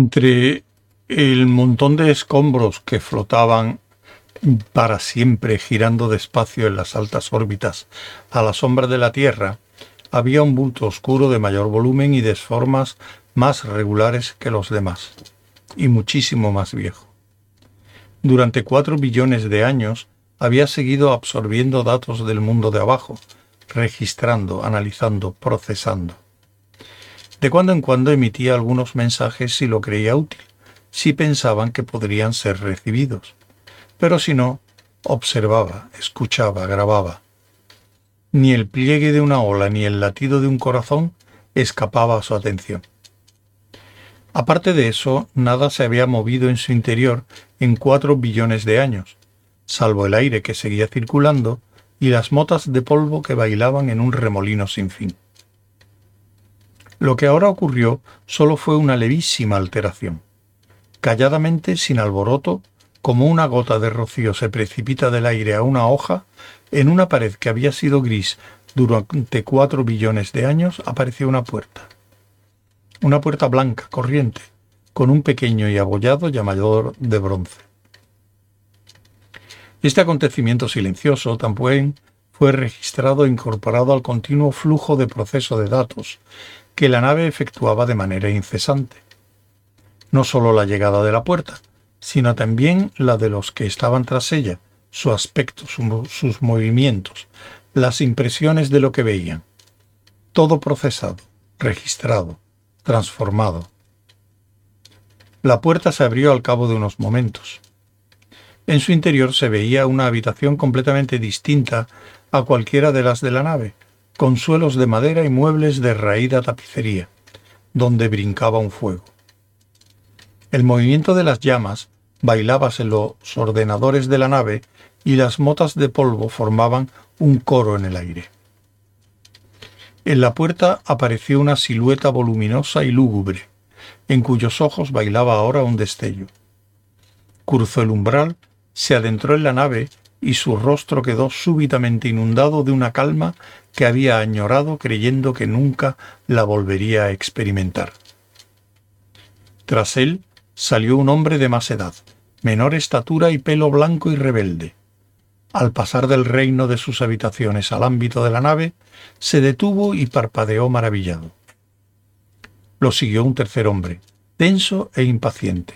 Entre el montón de escombros que flotaban para siempre girando despacio en las altas órbitas a la sombra de la Tierra, había un bulto oscuro de mayor volumen y de formas más regulares que los demás, y muchísimo más viejo. Durante cuatro billones de años había seguido absorbiendo datos del mundo de abajo, registrando, analizando, procesando. De cuando en cuando emitía algunos mensajes si lo creía útil, si pensaban que podrían ser recibidos. Pero si no, observaba, escuchaba, grababa. Ni el pliegue de una ola ni el latido de un corazón escapaba a su atención. Aparte de eso, nada se había movido en su interior en cuatro billones de años, salvo el aire que seguía circulando y las motas de polvo que bailaban en un remolino sin fin. Lo que ahora ocurrió solo fue una levísima alteración. Calladamente, sin alboroto, como una gota de rocío se precipita del aire a una hoja, en una pared que había sido gris durante cuatro billones de años apareció una puerta. Una puerta blanca, corriente, con un pequeño y abollado llamador de bronce. Este acontecimiento silencioso también fue registrado e incorporado al continuo flujo de proceso de datos que la nave efectuaba de manera incesante. No sólo la llegada de la puerta, sino también la de los que estaban tras ella, su aspecto, sus movimientos, las impresiones de lo que veían. Todo procesado, registrado, transformado. La puerta se abrió al cabo de unos momentos. En su interior se veía una habitación completamente distinta a cualquiera de las de la nave, con suelos de madera y muebles de raída tapicería, donde brincaba un fuego. El movimiento de las llamas bailaba en los ordenadores de la nave y las motas de polvo formaban un coro en el aire. En la puerta apareció una silueta voluminosa y lúgubre, en cuyos ojos bailaba ahora un destello. Cruzó el umbral, se adentró en la nave y su rostro quedó súbitamente inundado de una calma que había añorado creyendo que nunca la volvería a experimentar. Tras él salió un hombre de más edad, menor estatura y pelo blanco y rebelde. Al pasar del reino de sus habitaciones al ámbito de la nave, se detuvo y parpadeó maravillado. Lo siguió un tercer hombre, tenso e impaciente,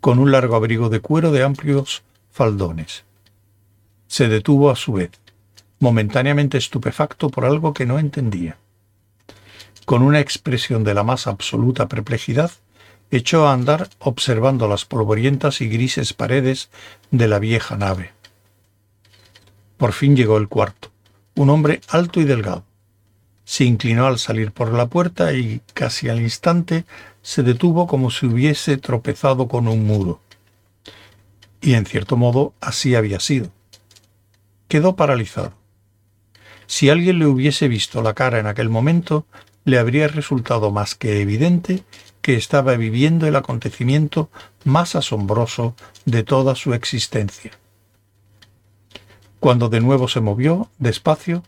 con un largo abrigo de cuero de amplios faldones. Se detuvo a su vez, momentáneamente estupefacto por algo que no entendía. Con una expresión de la más absoluta perplejidad, echó a andar observando las polvorientas y grises paredes de la vieja nave. Por fin llegó el cuarto, un hombre alto y delgado. Se inclinó al salir por la puerta y casi al instante se detuvo como si hubiese tropezado con un muro. Y en cierto modo así había sido. Quedó paralizado. Si alguien le hubiese visto la cara en aquel momento, le habría resultado más que evidente que estaba viviendo el acontecimiento más asombroso de toda su existencia. Cuando de nuevo se movió, despacio,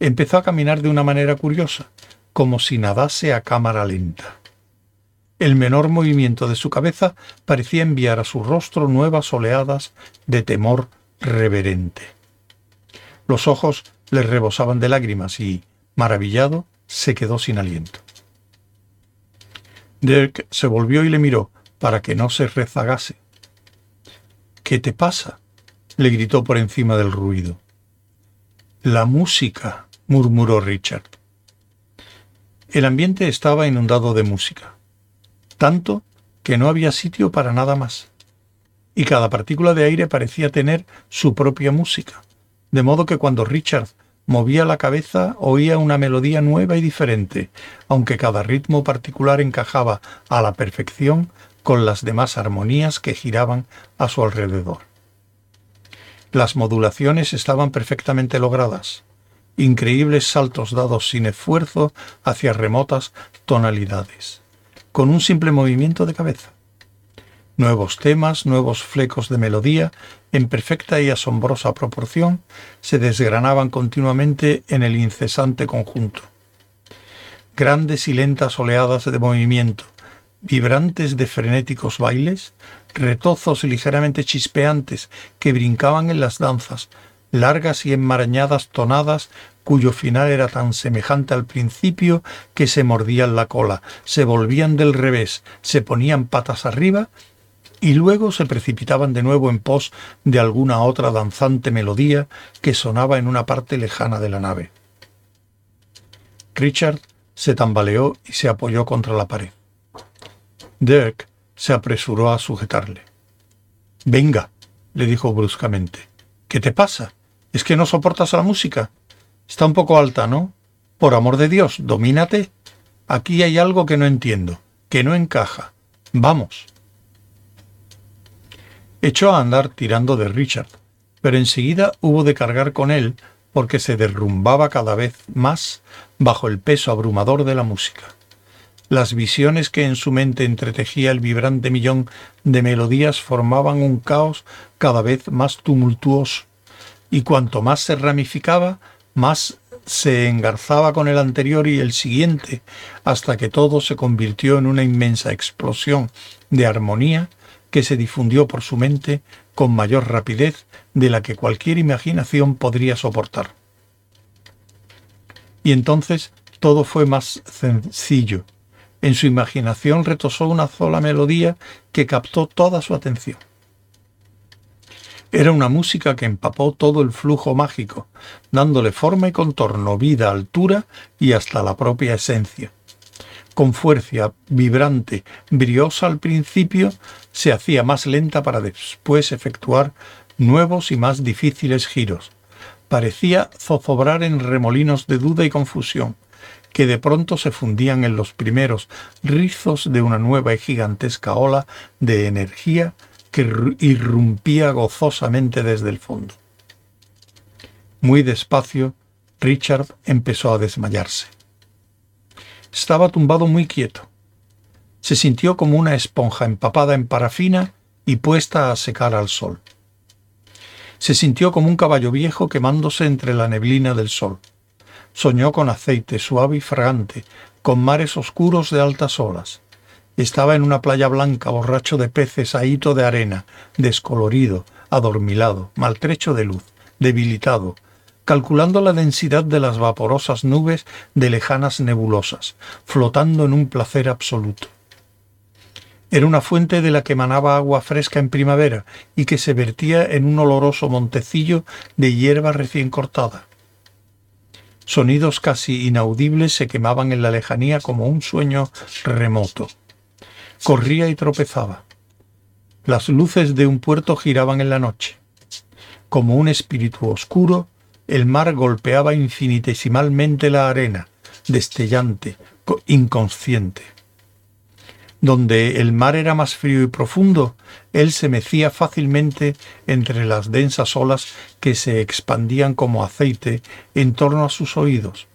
empezó a caminar de una manera curiosa, como si nadase a cámara lenta. El menor movimiento de su cabeza parecía enviar a su rostro nuevas oleadas de temor reverente. Los ojos le rebosaban de lágrimas y, maravillado, se quedó sin aliento. Dirk se volvió y le miró para que no se rezagase. ¿Qué te pasa? le gritó por encima del ruido. La música, murmuró Richard. El ambiente estaba inundado de música, tanto que no había sitio para nada más, y cada partícula de aire parecía tener su propia música, de modo que cuando Richard movía la cabeza oía una melodía nueva y diferente, aunque cada ritmo particular encajaba a la perfección con las demás armonías que giraban a su alrededor. Las modulaciones estaban perfectamente logradas, increíbles saltos dados sin esfuerzo hacia remotas tonalidades, con un simple movimiento de cabeza. Nuevos temas, nuevos flecos de melodía, en perfecta y asombrosa proporción, se desgranaban continuamente en el incesante conjunto. Grandes y lentas oleadas de movimiento, vibrantes de frenéticos bailes, retozos ligeramente chispeantes que brincaban en las danzas, largas y enmarañadas tonadas cuyo final era tan semejante al principio que se mordían la cola, se volvían del revés, se ponían patas arriba y luego se precipitaban de nuevo en pos de alguna otra danzante melodía que sonaba en una parte lejana de la nave. Richard se tambaleó y se apoyó contra la pared. Dirk se apresuró a sujetarle. Venga, le dijo bruscamente. ¿Qué te pasa? ¿Es que no soportas la música? Está un poco alta, ¿no? Por amor de Dios, domínate. Aquí hay algo que no entiendo, que no encaja. Vamos. Echó a andar tirando de Richard, pero enseguida hubo de cargar con él porque se derrumbaba cada vez más bajo el peso abrumador de la música. Las visiones que en su mente entretejía el vibrante millón de melodías formaban un caos cada vez más tumultuoso, y cuanto más se ramificaba, más se engarzaba con el anterior y el siguiente, hasta que todo se convirtió en una inmensa explosión de armonía que se difundió por su mente con mayor rapidez de la que cualquier imaginación podría soportar. Y entonces todo fue más sencillo, en su imaginación retosó una sola melodía que captó toda su atención. Era una música que empapó todo el flujo mágico, dándole forma y contorno, vida, altura y hasta la propia esencia. Con fuerza vibrante, briosa al principio, se hacía más lenta para después efectuar nuevos y más difíciles giros. Parecía zozobrar en remolinos de duda y confusión, que de pronto se fundían en los primeros rizos de una nueva y gigantesca ola de energía que irrumpía gozosamente desde el fondo. Muy despacio, Richard empezó a desmayarse. Estaba tumbado muy quieto. Se sintió como una esponja empapada en parafina y puesta a secar al sol. Se sintió como un caballo viejo quemándose entre la neblina del sol. Soñó con aceite suave y fragante, con mares oscuros de altas olas. Estaba en una playa blanca, borracho de peces, ahito de arena, descolorido, adormilado, maltrecho de luz, debilitado, calculando la densidad de las vaporosas nubes de lejanas nebulosas, flotando en un placer absoluto. Era una fuente de la que emanaba agua fresca en primavera y que se vertía en un oloroso montecillo de hierba recién cortada. Sonidos casi inaudibles se quemaban en la lejanía como un sueño remoto. Corría y tropezaba. Las luces de un puerto giraban en la noche. Como un espíritu oscuro, el mar golpeaba infinitesimalmente la arena, destellante, inconsciente. Donde el mar era más frío y profundo, él se mecía fácilmente entre las densas olas que se expandían como aceite en torno a sus oídos,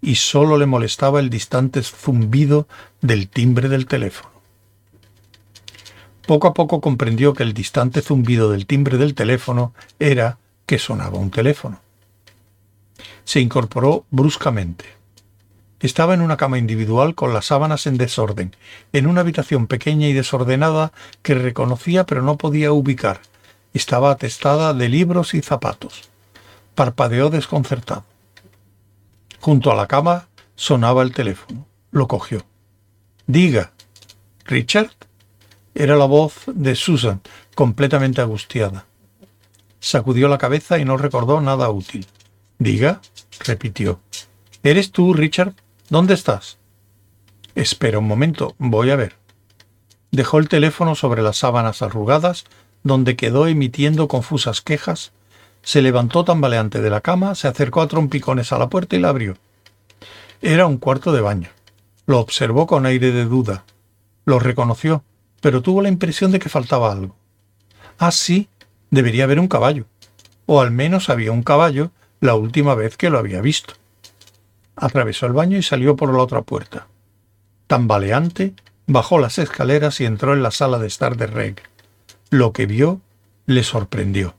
y sólo le molestaba el distante zumbido del timbre del teléfono. Poco a poco comprendió que el distante zumbido del timbre del teléfono era que sonaba un teléfono. Se incorporó bruscamente. Estaba en una cama individual con las sábanas en desorden, en una habitación pequeña y desordenada que reconocía pero no podía ubicar. Estaba atestada de libros y zapatos. Parpadeó desconcertado. Junto a la cama sonaba el teléfono. Lo cogió. Diga. ¿Richard? Era la voz de Susan, completamente angustiada. Sacudió la cabeza y no recordó nada útil. Diga, repitió. ¿Eres tú, Richard? ¿Dónde estás? Espera un momento, voy a ver. Dejó el teléfono sobre las sábanas arrugadas, donde quedó emitiendo confusas quejas, se levantó tambaleante de la cama, se acercó a trompicones a la puerta y la abrió. Era un cuarto de baño. Lo observó con aire de duda. Lo reconoció, pero tuvo la impresión de que faltaba algo. Ah, sí, debería haber un caballo. O al menos había un caballo la última vez que lo había visto. Atravesó el baño y salió por la otra puerta. Tambaleante, bajó las escaleras y entró en la sala de estar de Reg. Lo que vio le sorprendió.